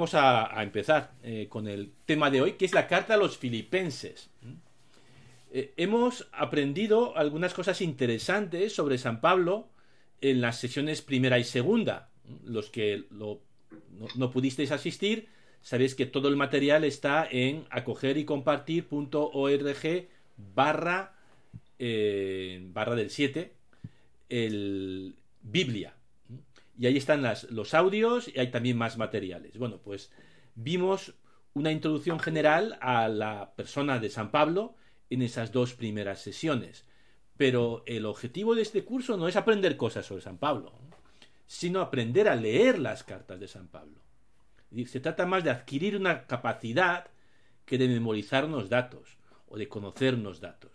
vamos a, empezar eh, con el tema de hoy, que es la carta a los filipenses. Eh, hemos aprendido algunas cosas interesantes sobre San Pablo en las sesiones primera y segunda. Los que no, pudisteis asistir, sabéis que todo el material está en acoger y compartir.org barra, eh, barra del 7, el Biblia. Y ahí están los audios y hay también más materiales. Bueno, pues vimos una introducción general a la persona de San Pablo en esas dos primeras sesiones. Pero el objetivo de este curso no es aprender cosas sobre San Pablo, sino aprender a leer las cartas de San Pablo. Se trata más de adquirir una capacidad que de memorizarnos datos o de conocernos datos.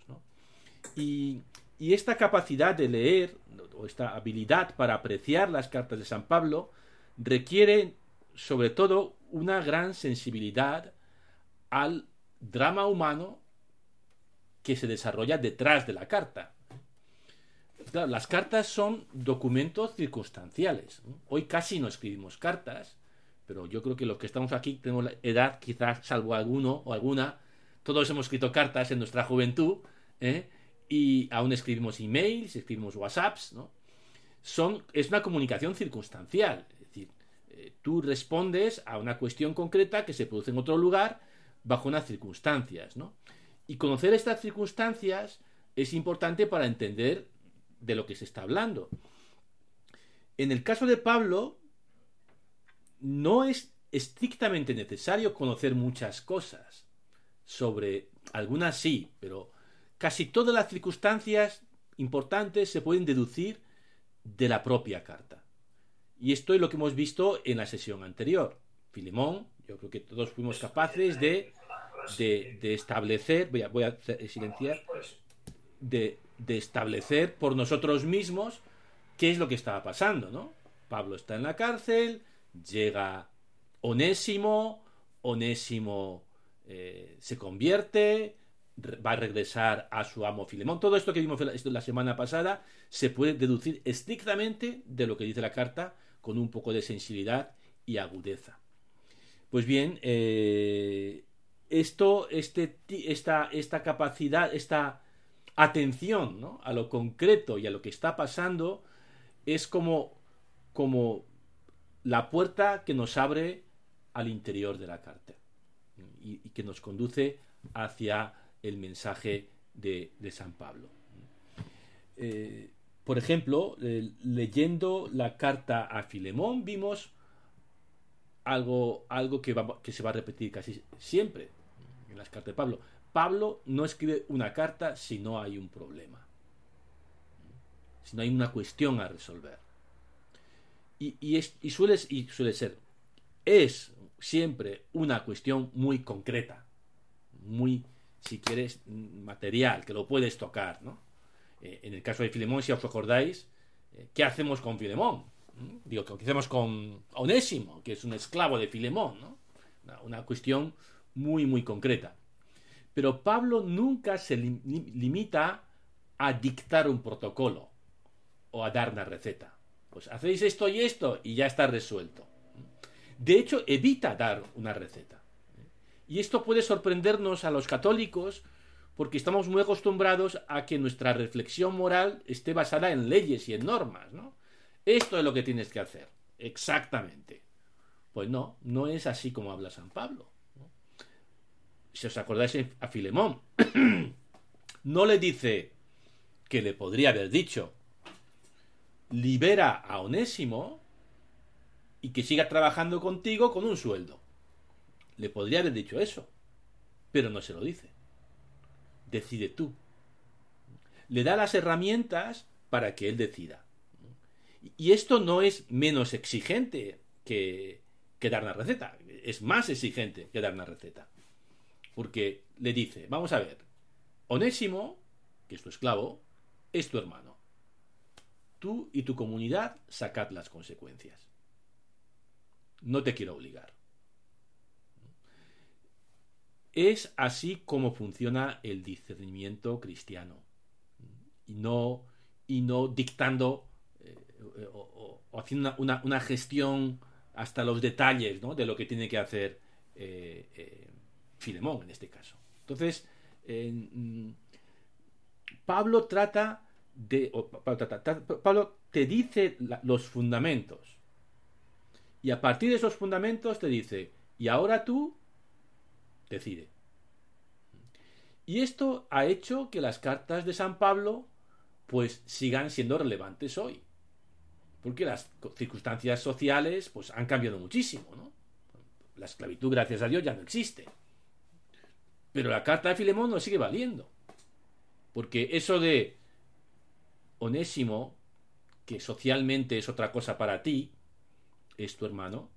Y, y esta capacidad de leer, o esta habilidad para apreciar las cartas de San Pablo, requiere sobre todo una gran sensibilidad al drama humano que se desarrolla detrás de la carta. las cartas son documentos circunstanciales. Hoy casi no escribimos cartas, pero yo creo que los que estamos aquí tenemos la edad, quizás salvo alguno o alguna, todos hemos escrito cartas en nuestra juventud, ¿eh? Y aún escribimos emails, escribimos WhatsApps, ¿no? Son, es una comunicación circunstancial, es decir, eh, tú respondes a una cuestión concreta que se produce en otro lugar bajo unas circunstancias, ¿no? Y conocer estas circunstancias es importante para entender de lo que se está hablando. En el caso de Pablo, no es estrictamente necesario conocer muchas cosas. Sobre algunas sí, pero casi todas las circunstancias importantes se pueden deducir de la propia carta. Y esto es lo que hemos visto en la sesión anterior. Filemón, yo creo que todos fuimos capaces de establecer, voy a, a silenciar, de, de, establecer por nosotros mismos qué es lo que estaba pasando, ¿no? Pablo está en la cárcel, llega Onésimo, Onésimo eh, se convierte, va a regresar a su amo Filemón. Todo esto que vimos la semana pasada se puede deducir estrictamente de lo que dice la carta con un poco de sensibilidad y agudeza. Pues bien, eh, esto, este, esta, capacidad, esta atención a lo concreto y a lo que está pasando es como, como la puerta que nos abre al interior de la carta y, que nos conduce hacia el mensaje de, San Pablo. Eh, por ejemplo, eh, leyendo la carta a Filemón vimos algo, algo que, se va a repetir casi siempre en las cartas de Pablo. Pablo no escribe una carta si no hay un problema, si no hay una cuestión a resolver. Y, y, suele, y suele ser, es siempre una cuestión muy concreta, muy, si quieres, material, que lo puedes tocar, ¿no? Eh, en el caso de Filemón, si os acordáis, eh, ¿qué hacemos con Filemón? Digo, ¿qué hacemos con Onésimo, que es un esclavo de Filemón? ¿no? Una, cuestión muy, muy concreta. Pero Pablo nunca se limita a dictar un protocolo o a dar una receta. Pues hacéis esto y esto y ya está resuelto. De hecho, evita dar una receta. Y esto puede sorprendernos a los católicos porque estamos muy acostumbrados a que nuestra reflexión moral esté basada en leyes y en normas, ¿no? Esto es lo que tienes que hacer. Exactamente. Pues no, no es así como habla San Pablo. Si os acordáis a Filemón, no le dice que le podría haber dicho, libera a Onésimo y que siga trabajando contigo con un sueldo. Le podría haber dicho eso, pero no se lo dice. Decide tú. Le da las herramientas para que él decida. Y esto no es menos exigente que, dar una receta, es más exigente que dar una receta. Porque le dice, vamos a ver, Onésimo, que es tu esclavo, es tu hermano. Tú y tu comunidad sacad las consecuencias. No te quiero obligar. Es así como funciona el discernimiento cristiano. Y no, y no dictando o, haciendo una, gestión hasta los detalles de lo que tiene que hacer eh, eh, Filemón en este caso. Entonces, mm, Pablo trata de... Pablo, te dice los fundamentos. Y a partir de esos fundamentos te dice, y ahora tú decide. Y esto ha hecho que las cartas de San Pablo pues sigan siendo relevantes hoy. Porque las circunstancias sociales pues han cambiado muchísimo, ¿no? La esclavitud, gracias a Dios, ya no existe. Pero la carta de Filemón no sigue valiendo. Porque eso de Onésimo, que socialmente es otra cosa para ti, es tu hermano,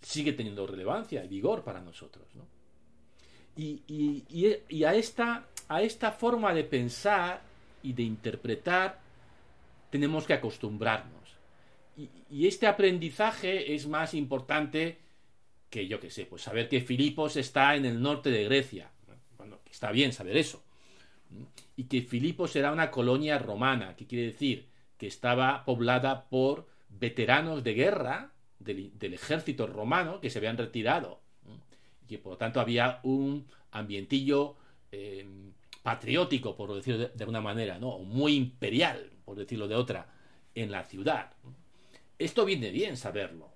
sigue teniendo relevancia y vigor para nosotros. ¿no? Y, a, esta, a esta forma de pensar y de interpretar tenemos que acostumbrarnos. Y, este aprendizaje es más importante que, yo que sé, pues saber que Filipos está en el norte de Grecia. Bueno, está bien saber eso. Y que Filipos era una colonia romana, que quiere decir que estaba poblada por veteranos de guerra del, ejército romano que se habían retirado. Y que por lo tanto había un ambientillo eh, patriótico, por decirlo de, alguna manera, ¿no? muy imperial, por decirlo de otra, en la ciudad. Esto viene bien saberlo,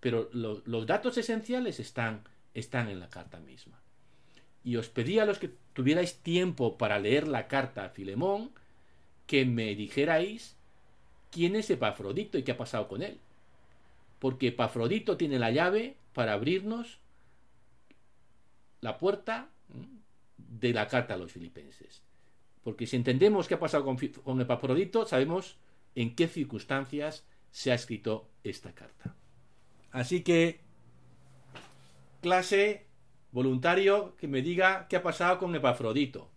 pero los datos esenciales están, están en la carta misma. Y os pedí a los que tuvierais tiempo para leer la carta a Filemón que me dijerais quién es Epafrodito y qué ha pasado con él porque Epafrodito tiene la llave para abrirnos la puerta de la carta a los filipenses. Porque si entendemos qué ha pasado con, con Epafrodito, sabemos en qué circunstancias se ha escrito esta carta. Así que, clase, voluntario, que me diga qué ha pasado con Epafrodito.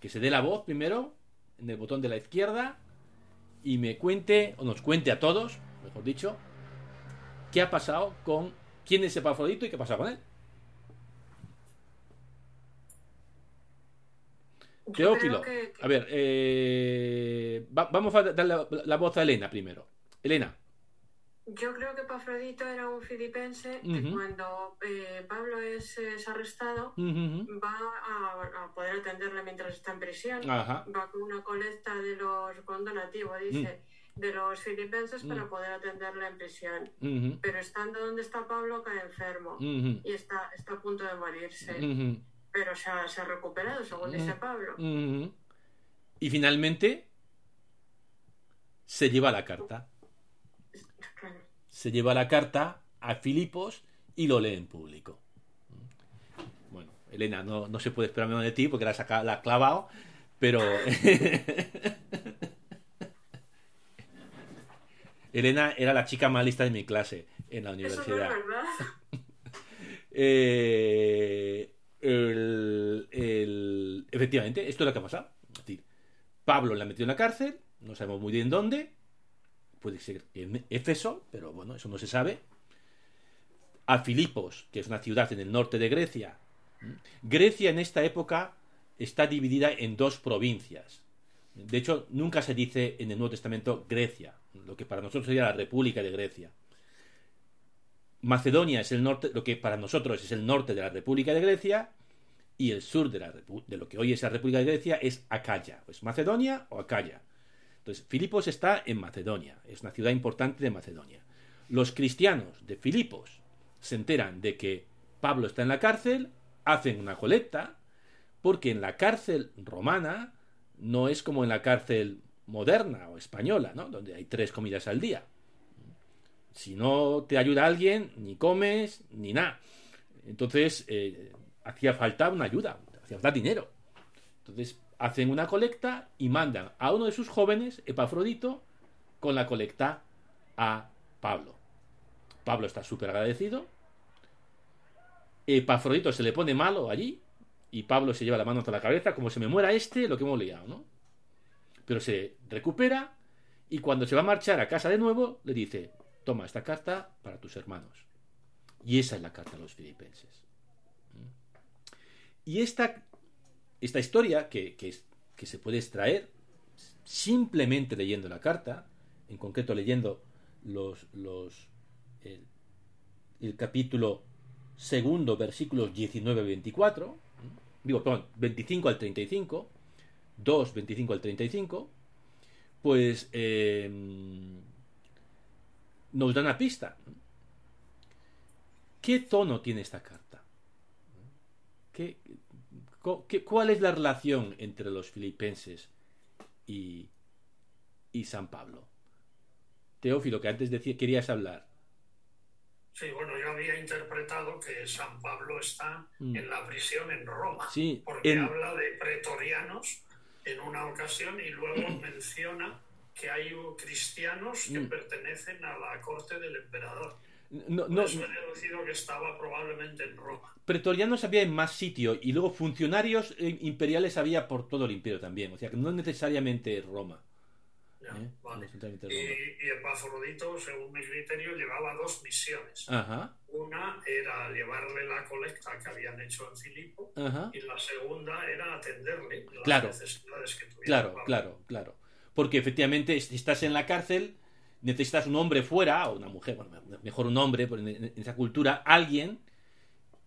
Que se dé la voz primero, en el botón de la izquierda, y me cuente, o nos cuente a todos, mejor dicho, qué ha pasado con quién es Epafrodito y qué ha pasado con él. Teófilo. A ver, eh, vamos a darle la, voz a Elena primero. Elena. Yo creo que Epafrodito era un filipense que cuando eh, Pablo es, arrestado va a, poder atenderle mientras está en prisión. Va con una colecta de los con donativo, dice. Mm de los filipenses para mm. poder atenderle en prisión. Pero estando donde está Pablo cae enfermo y está, está a punto de morirse. Pero se ha, se ha, recuperado, según dice Pablo. Y finalmente se lleva la carta. Se lleva la carta a Filipos y lo lee en público. Bueno, Elena, no, no se puede esperar menos de ti porque la, la has clavado, pero... Elena era la chica más lista de mi clase en la universidad. Eh, el, efectivamente, esto es lo que ha pasado. Es decir, Pablo la metió en la cárcel, no sabemos muy bien dónde, puede ser en Éfeso, pero bueno, eso no se sabe. A Filipos, que es una ciudad en el norte de Grecia. Grecia en esta época está dividida en dos provincias. De hecho, nunca se dice en el Nuevo Testamento Grecia, lo que para nosotros sería la República de Grecia. Macedonia es el norte, lo que para nosotros es el norte de la República de Grecia, y el sur de, la, lo que hoy es la República de Grecia es Acaya, pues Macedonia o Acaya. Entonces, Filipos está en Macedonia, es una ciudad importante de Macedonia. Los cristianos de Filipos se enteran de que Pablo está en la cárcel, hacen una colecta, porque en la cárcel romana no es como en la cárcel moderna o española, ¿no? Donde hay tres comidas al día. Si no te ayuda alguien, ni comes, ni nada. Entonces, eh, hacía falta una ayuda, hacía falta dinero. Entonces, hacen una colecta y mandan a uno de sus jóvenes, Epafrodito, con la colecta a Pablo. Pablo está súper agradecido. Epafrodito se le pone malo allí y Pablo se lleva la mano hasta la cabeza, como se me muera este, lo que hemos liado, ¿no? Pero se recupera y cuando se va a marchar a casa de nuevo, le dice, toma esta carta para tus hermanos. Y esa es la carta a los filipenses. Y esta, esta historia, que, que, se puede extraer simplemente leyendo la carta, en concreto leyendo los, los el, capítulo segundo, versículos 19-24, digo, perdón, 25 al 35, 2, 25 al 35, pues em, nos da una pista. ¿Qué tono tiene esta carta? ¿Qué, cuál es la relación entre los filipenses y, y San Pablo? Teófilo, que antes decía, querías hablar. Sí, bueno, yo había interpretado que San Pablo está mm. en la prisión en Roma, sí, porque habla de pretorianos en una ocasión y luego menciona que hay cristianos que mm. pertenecen a la corte del emperador. No, no, eso he deducido que estaba probablemente en Roma. Pretorianos había en más sitios y luego funcionarios eh, imperiales había por todo el imperio también, o sea que no necesariamente Roma. ¿Eh? Y, el Epafrodito, según mi criterio, llevaba dos misiones. Una era llevarle la colecta que habían hecho en Filipo y la segunda era atenderle las necesidades que tuviera. Claro, claro, claro. Porque efectivamente, si estás en la cárcel, necesitas un hombre fuera, o una mujer, mejor un hombre en, esa cultura, alguien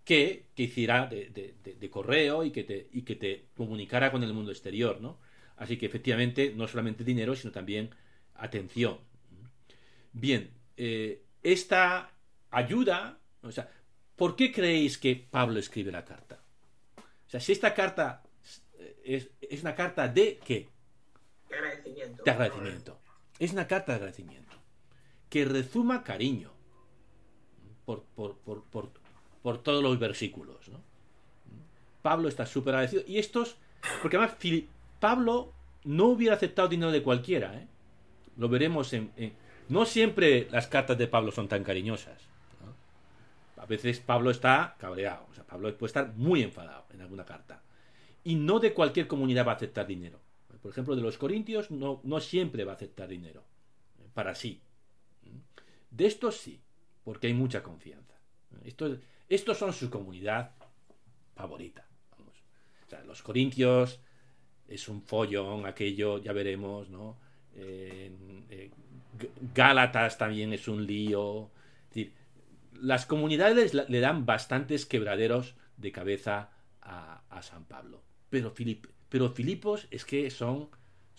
que, que hiciera de, de, correo y que, te, y que te comunicara con el mundo exterior, ¿no? Así que efectivamente, no solamente dinero, sino también atención. Bien, eh, esta ayuda, o sea, ¿por qué creéis que Pablo escribe la carta? O sea, si esta carta es, una carta de qué? De agradecimiento. De agradecimiento. Es una carta de agradecimiento. Que rezuma cariño por, por, por, por todos los versículos. ¿no? Pablo está súper agradecido. Y estos, porque además Pablo no hubiera aceptado dinero de cualquiera. ¿eh? Lo veremos en, No siempre las cartas de Pablo son tan cariñosas. A veces Pablo está cabreado. O sea, Pablo puede estar muy enfadado en alguna carta. Y no de cualquier comunidad va a aceptar dinero. Por ejemplo, de los corintios no, siempre va a aceptar dinero. ¿eh? Para sí. De estos sí, porque hay mucha confianza. Estos, estos son su comunidad favorita. Los corintios es un follón aquello, ya veremos, ¿no? Gálatas también es un lío. las comunidades le dan bastantes quebraderos de cabeza a, San Pablo. Pero, Filipos es que son,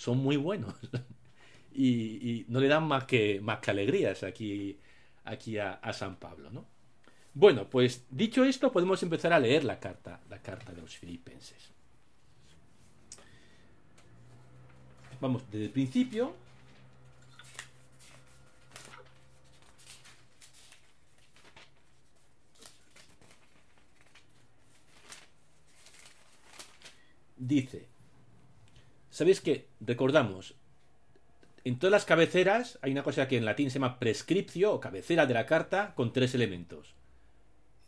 muy buenos. y, no le dan más que, más que alegrías aquí, aquí a, a, San Pablo, ¿no? Bueno, pues dicho esto, podemos empezar a leer la carta, la carta de los filipenses. Vamos desde el principio. Dice, ¿sabéis que recordamos? En todas las cabeceras hay una cosa que en latín se llama prescripcio o cabecera de la carta con tres elementos.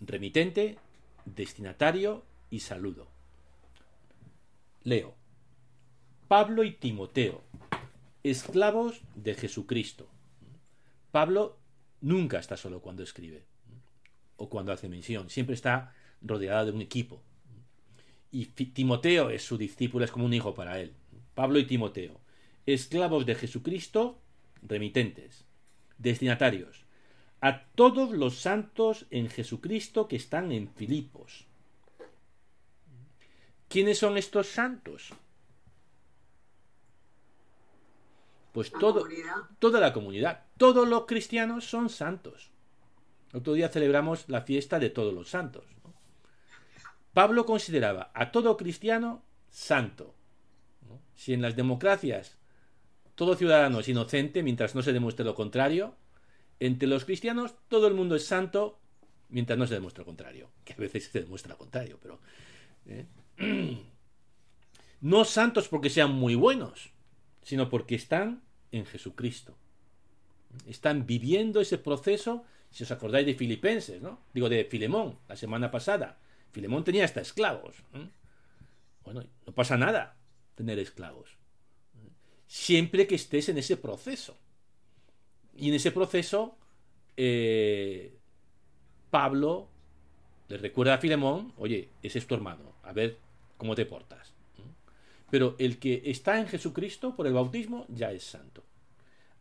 Remitente, destinatario y saludo. Leo. Pablo y Timoteo, esclavos de Jesucristo. Pablo nunca está solo cuando escribe o cuando hace mención, siempre está rodeado de un equipo. Y Timoteo es su discípulo, es como un hijo para él. Pablo y Timoteo, esclavos de Jesucristo, remitentes, destinatarios, a todos los santos en Jesucristo que están en Filipos. ¿Quiénes son estos santos? Pues todo, toda la comunidad, todos los cristianos son santos. Otro día celebramos la fiesta de todos los santos. Pablo consideraba a todo cristiano santo. Si en las democracias todo ciudadano es inocente mientras no se demuestre lo contrario, entre los cristianos todo el mundo es santo mientras no se demuestre lo contrario. Que a veces se demuestra lo contrario, pero... ¿eh? No santos porque sean muy buenos, sino porque están en Jesucristo. Están viviendo ese proceso, si os acordáis de Filipenses, ¿no? Digo, de Filemón, la semana pasada. Filemón tenía hasta esclavos. Bueno, no pasa nada tener esclavos. Siempre que estés en ese proceso. Y en ese proceso, eh, Pablo le recuerda a Filemón, oye, ese es tu hermano, a ver cómo te portas. Pero el que está en Jesucristo por el bautismo ya es santo.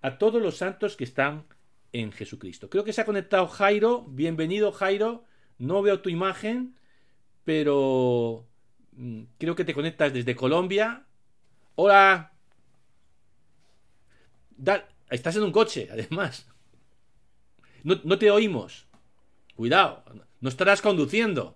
A todos los santos que están en Jesucristo. Creo que se ha conectado Jairo. Bienvenido, Jairo. No veo tu imagen, pero mm, creo que te conectas desde Colombia. Hola. estás en un coche, además. No, te oímos. Cuidado, no estarás conduciendo.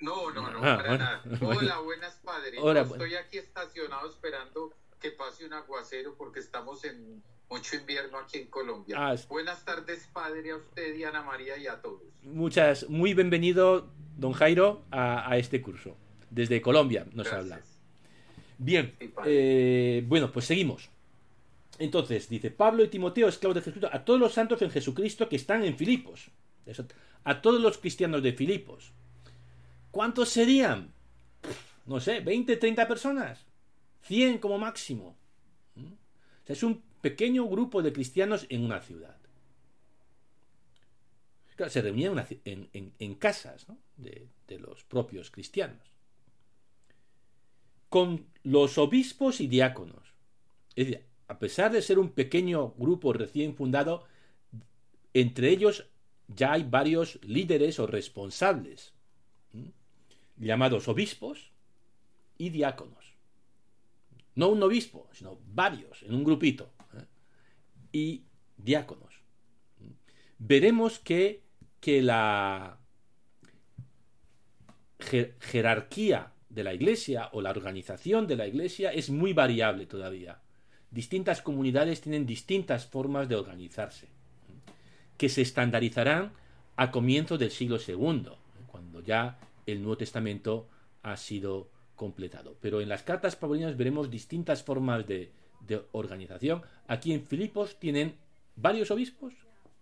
No, no, no, ah, para nada. Hola, buenas padres. Estoy aquí estacionado esperando que pase un aguacero porque estamos en mucho invierno aquí en Colombia. Ah, buenas tardes, padre, a usted, Diana María, y a todos. Muchas, muy bienvenido, don Jairo, a, este curso. Desde Colombia nos habla. Bien, eh, bueno, pues seguimos. Entonces, dice Pablo y Timoteo, esclavos de Jesucristo, a todos los santos en Jesucristo que están en Filipos. A todos los cristianos de Filipos. ¿Cuántos serían? No sé, 20, 30 personas. 100 como máximo. ¿Mm? Es un pequeño grupo de cristianos en una ciudad. se reunían en, casas de, de los propios cristianos. Con los obispos y diáconos. Es decir, a pesar de ser un pequeño grupo recién fundado, entre ellos ya hay varios líderes o responsables, llamados obispos y diáconos. No un obispo, sino varios, en un grupito. ¿eh? Y diáconos. Veremos que, que la jerarquía de la iglesia o la organización de la iglesia es muy variable todavía distintas comunidades tienen distintas formas de organizarse, que se estandarizarán a comienzos del siglo II, cuando ya el Nuevo Testamento ha sido completado. Pero en las cartas paulinas veremos distintas formas de, organización. Aquí en Filipos tienen varios obispos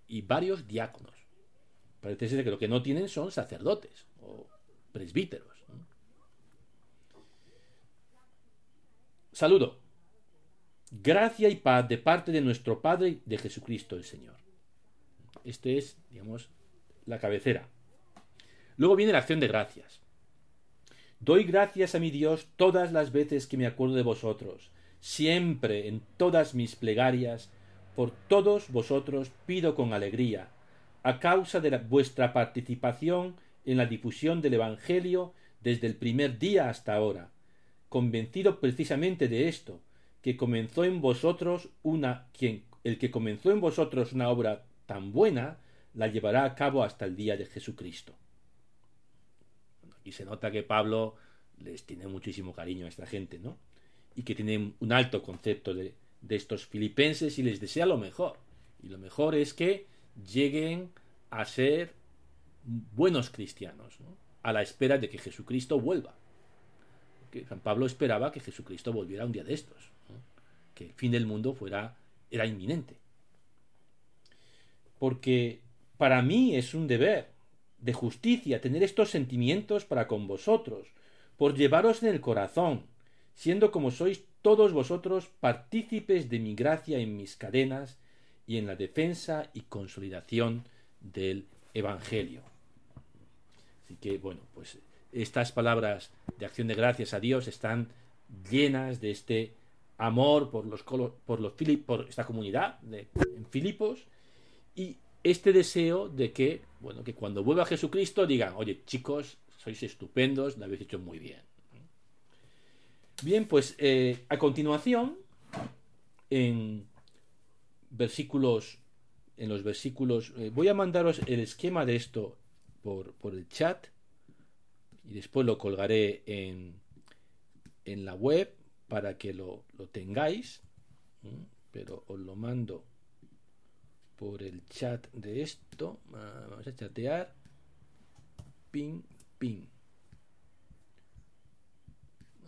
y varios diáconos. Parece ser que lo que no tienen son sacerdotes o presbíteros. Saludo. Gracia y paz de parte de nuestro Padre de Jesucristo el Señor. Este es, digamos, la cabecera. Luego viene la acción de gracias. Doy gracias a mi Dios todas las veces que me acuerdo de vosotros. Siempre en todas mis plegarias, por todos vosotros pido con alegría, a causa de vuestra participación en la difusión del Evangelio desde el primer día hasta ahora, convencido precisamente de esto, que comenzó en vosotros una quien el que comenzó en vosotros una obra tan buena la llevará a cabo hasta el día de Jesucristo. Aquí se nota que Pablo les tiene muchísimo cariño a esta gente, ¿no? Y que tiene un alto concepto de, de estos filipenses y les desea lo mejor. Y lo mejor es que lleguen a ser buenos cristianos, ¿no? a la espera de que Jesucristo vuelva. Porque San Pablo esperaba que Jesucristo volviera un día de estos que el fin del mundo fuera era inminente. Porque para mí es un deber de justicia tener estos sentimientos para con vosotros, por llevaros en el corazón, siendo como sois todos vosotros partícipes de mi gracia en mis cadenas y en la defensa y consolidación del Evangelio. Así que, bueno, pues estas palabras de acción de gracias a Dios están llenas de este amor por los por los por esta comunidad de, en Filipos y este deseo de que bueno que cuando vuelva Jesucristo digan oye chicos sois estupendos lo habéis hecho muy bien bien pues eh, a continuación en versículos en los versículos eh, voy a mandaros el esquema de esto por, por el chat y después lo colgaré en en la web para que lo, lo tengáis, pero os lo mando por el chat de esto. Ah, vamos a chatear. Ping, ping.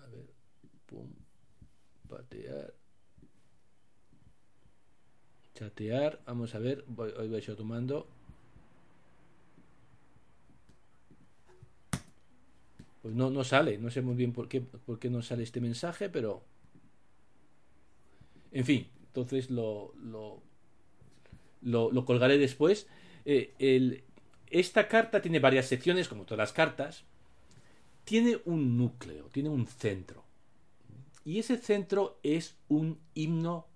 A ver, pum, patear. Chatear, vamos a ver, voy, hoy voy a tomando pues no, no sale. No sé muy bien por qué, por qué no sale este mensaje, pero... En fin, entonces lo, lo, colgaré después. Eh, esta carta tiene varias secciones, como todas las cartas. Tiene un núcleo, tiene un centro. Y ese centro es un himno,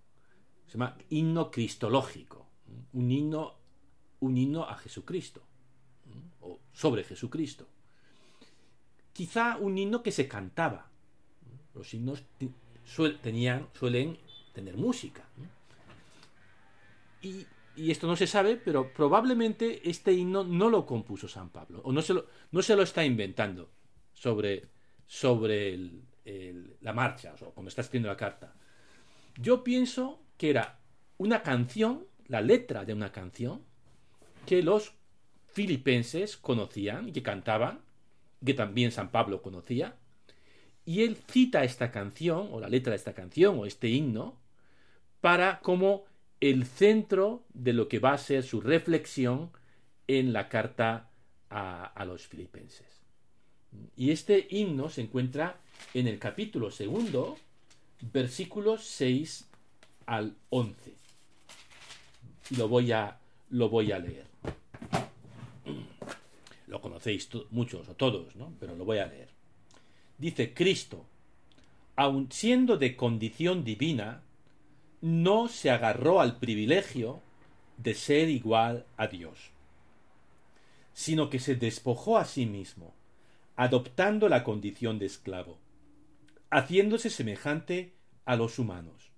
se llama himno cristológico. un himno, un himno a Jesucristo, o sobre Jesucristo. Quizá un himno que se cantaba. Los himnos tenían, suelen tener música. Y, esto no se sabe, pero probablemente este himno no lo compuso San Pablo, o no se lo, no se lo está inventando sobre, sobre la marcha, o cuando está escribiendo la carta. Yo pienso que era una canción, la letra de una canción, que los filipenses conocían y que cantaban, que también San Pablo conocía, y él cita esta canción, o la letra de esta canción, o este himno, para como el centro de lo que va a ser su reflexión en la carta a, los filipenses. Y este himno se encuentra en el capítulo segundo, versículos 6 al 11. Lo voy a, lo voy a leer. Lo conocéis muchos o todos, ¿no? Pero lo voy a leer. Dice Cristo, aun siendo de condición divina, no se agarró al privilegio de ser igual a Dios, sino que se despojó a sí mismo, adoptando la condición de esclavo, haciéndose semejante a los humanos,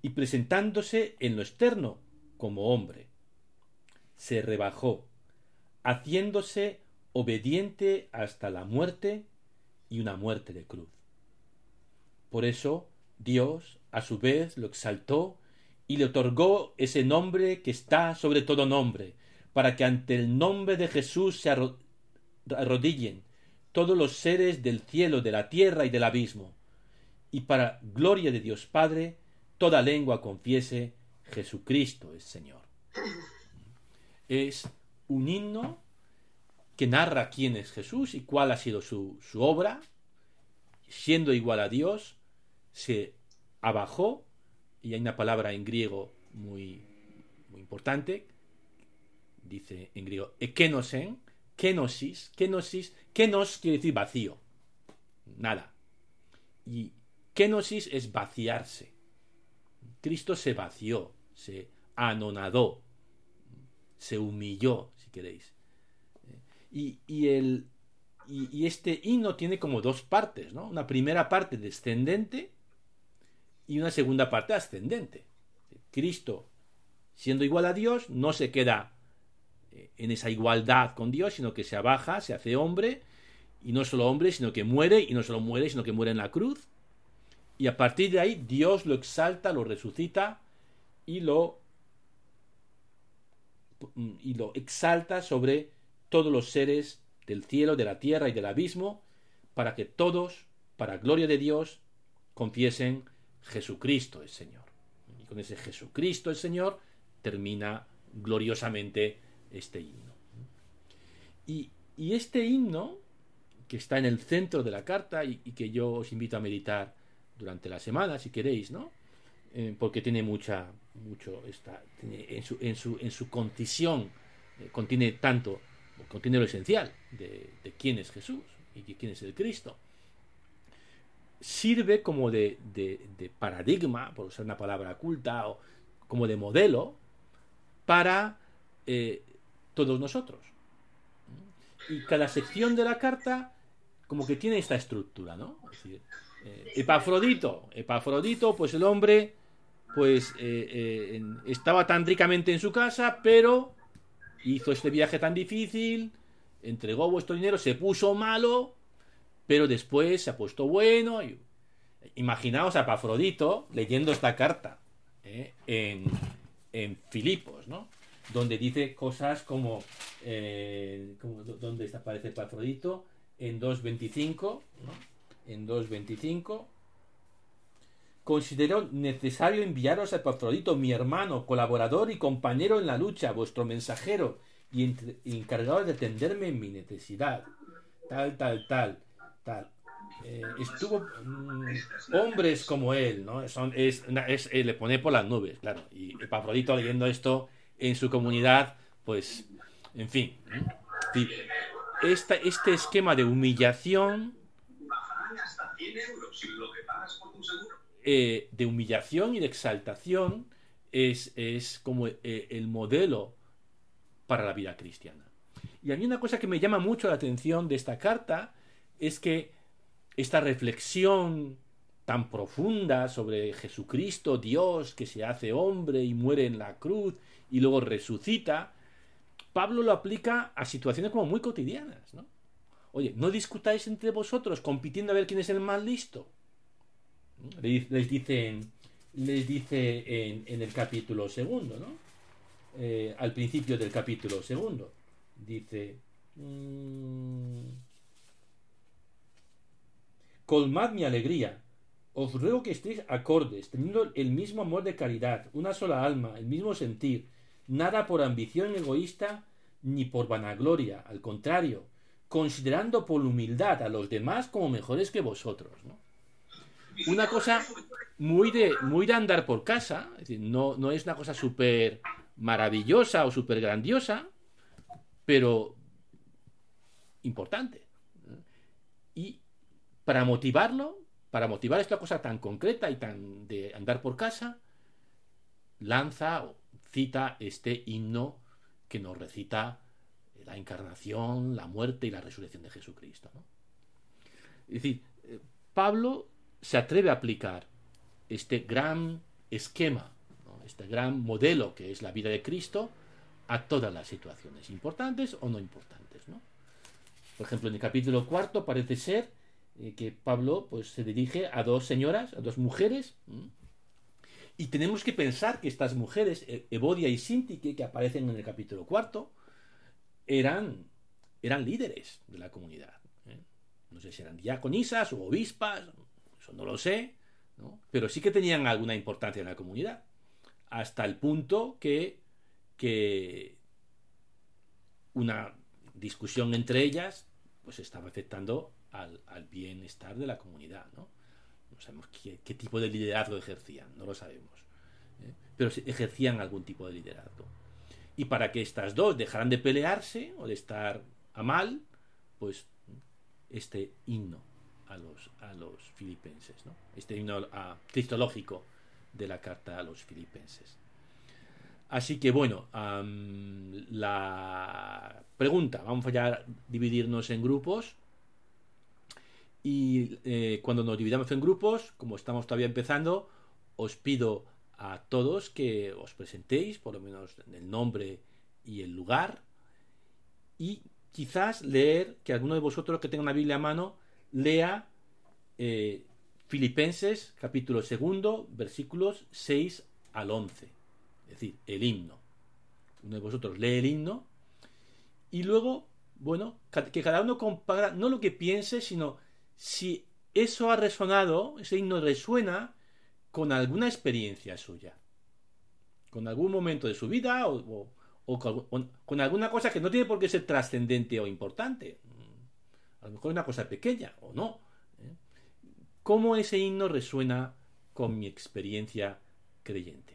y presentándose en lo externo como hombre. Se rebajó, haciéndose obediente hasta la muerte y una muerte de cruz. Por eso Dios, a su vez, lo exaltó y le otorgó ese nombre que está sobre todo nombre, para que ante el nombre de Jesús se arrodillen todos los seres del cielo, de la tierra y del abismo, y para gloria de Dios Padre, toda lengua confiese Jesucristo es Señor. Es un himno que narra quién es Jesús y cuál ha sido su, obra, siendo igual a Dios, se abajó, y hay una palabra en griego muy, muy importante, dice en griego, ekenosen, kenosis, kenosis, kenos quiere decir vacío, nada. Y kenosis es vaciarse. Cristo se vació, se anonadó, se humilló, si queréis. Y, el, y, este himno tiene como dos partes, ¿no? Una primera parte descendente y una segunda parte ascendente. Cristo, siendo igual a Dios, no se queda eh, en esa igualdad con Dios, sino que se abaja, se hace hombre, y no solo hombre, sino que muere, y no solo muere, sino que muere en la cruz. Y a partir de ahí Dios lo exalta, lo resucita y lo, y lo exalta sobre todos los seres del cielo, de la tierra y del abismo, para que todos, para gloria de Dios, confiesen Jesucristo es Señor. Y con ese Jesucristo es Señor termina gloriosamente este himno. Y, este himno, que está en el centro de la carta y, que yo os invito a meditar durante la semana, si queréis, ¿no? Eh, porque tiene mucha, mucho, está, en, su, en, su, en su concisión, eh, contiene tanto contiene lo esencial de, quién es Jesús y de quién es el Cristo. Sirve como de, paradigma, por usar una palabra culta, o como de modelo para eh, todos nosotros. Y cada sección de la carta como que tiene esta estructura, ¿no? Es decir, eh, Epafrodito, Epafrodito, pues el hombre, pues eh, estaba tan ricamente en su casa, pero hizo este viaje tan difícil, entregó vuestro dinero, se puso malo, pero después se ha puesto bueno. Imaginaos a Epafrodito leyendo esta carta ¿eh? en, en, Filipos, ¿no? Donde dice cosas como, eh, ¿dónde aparece Epafrodito? En 2.25, ¿no? En 2.25 considero necesario enviaros a Epafrodito, mi hermano, colaborador y compañero en la lucha, vuestro mensajero y encargado de atenderme en mi necesidad. Tal, tal, tal, Eh, estuvo mm, hombres como él, ¿no? Son, es, eh, le pone por las nubes, claro. Y Epafrodito leyendo esto en su comunidad, pues, en fin. este esquema de humillación eh, de humillación y de exaltación es, es como el modelo para la vida cristiana. Y a mí una cosa que me llama mucho la atención de esta carta es que esta reflexión tan profunda sobre Jesucristo, Dios, que se hace hombre y muere en la cruz y luego resucita, Pablo lo aplica a situaciones como muy cotidianas, ¿no? Oye, no discutáis entre vosotros compitiendo a ver quién es el más listo. Les dice, les dice en, el capítulo segundo, ¿no? Eh, al principio del capítulo segundo. Dice, mm, colmad mi alegría. Os ruego que estéis acordes, teniendo el mismo amor de caridad, una sola alma, el mismo sentir, nada por ambición egoísta ni por vanagloria, al contrario, considerando por humildad a los demás como mejores que vosotros. Una cosa muy de, muy de andar por casa, no, no es una cosa súper maravillosa o súper grandiosa, pero importante. Y para motivarlo, para motivar esta cosa tan concreta y tan de andar por casa, lanza o cita este himno que nos recita la encarnación, la muerte y la resurrección de Jesucristo. Es decir, eh, Pablo se atreve a aplicar este gran esquema, este gran modelo que es la vida de Cristo a todas las situaciones, importantes o no importantes. Por ejemplo, en el capítulo cuarto parece ser eh, que Pablo pues, se dirige a dos señoras, a dos mujeres, y tenemos que pensar que estas mujeres, e-, Evodia y Sintique, que aparecen en el capítulo cuarto, eran, eran líderes de la comunidad. ¿eh? No sé si eran diaconisas o obispas, eso no lo sé, pero sí que tenían alguna importancia en la comunidad. Hasta el punto que, que una discusión entre ellas pues estaba afectando al, bienestar de la comunidad. ¿no? sabemos qué, tipo de liderazgo ejercían, no lo sabemos. ¿eh? Pero ejercían algún tipo de liderazgo. Y para que estas dos dejaran de pelearse o de estar a mal, pues este himno a los, a los filipenses, ¿no? este himno cristológico de la carta a los filipenses. Así que bueno, la pregunta, vamos a dividirnos en grupos eh, cuando nos dividamos en grupos, como estamos todavía empezando, os pido a todos que os presentéis, por lo menos el nombre y el lugar, y quizás leer, que alguno de vosotros que tenga una Biblia a mano, lea eh, Filipenses capítulo segundo, versículos 6 al 11, es decir, el himno. Uno de vosotros lee el himno y luego, bueno, que cada uno compara no lo que piense, sino si eso ha resonado, ese himno resuena con alguna experiencia suya, con algún momento de su vida o, con, alguna cosa que no tiene por qué ser trascendente o importante. A lo mejor una cosa pequeña o no. ¿eh? ¿Cómo ese himno resuena con mi experiencia creyente?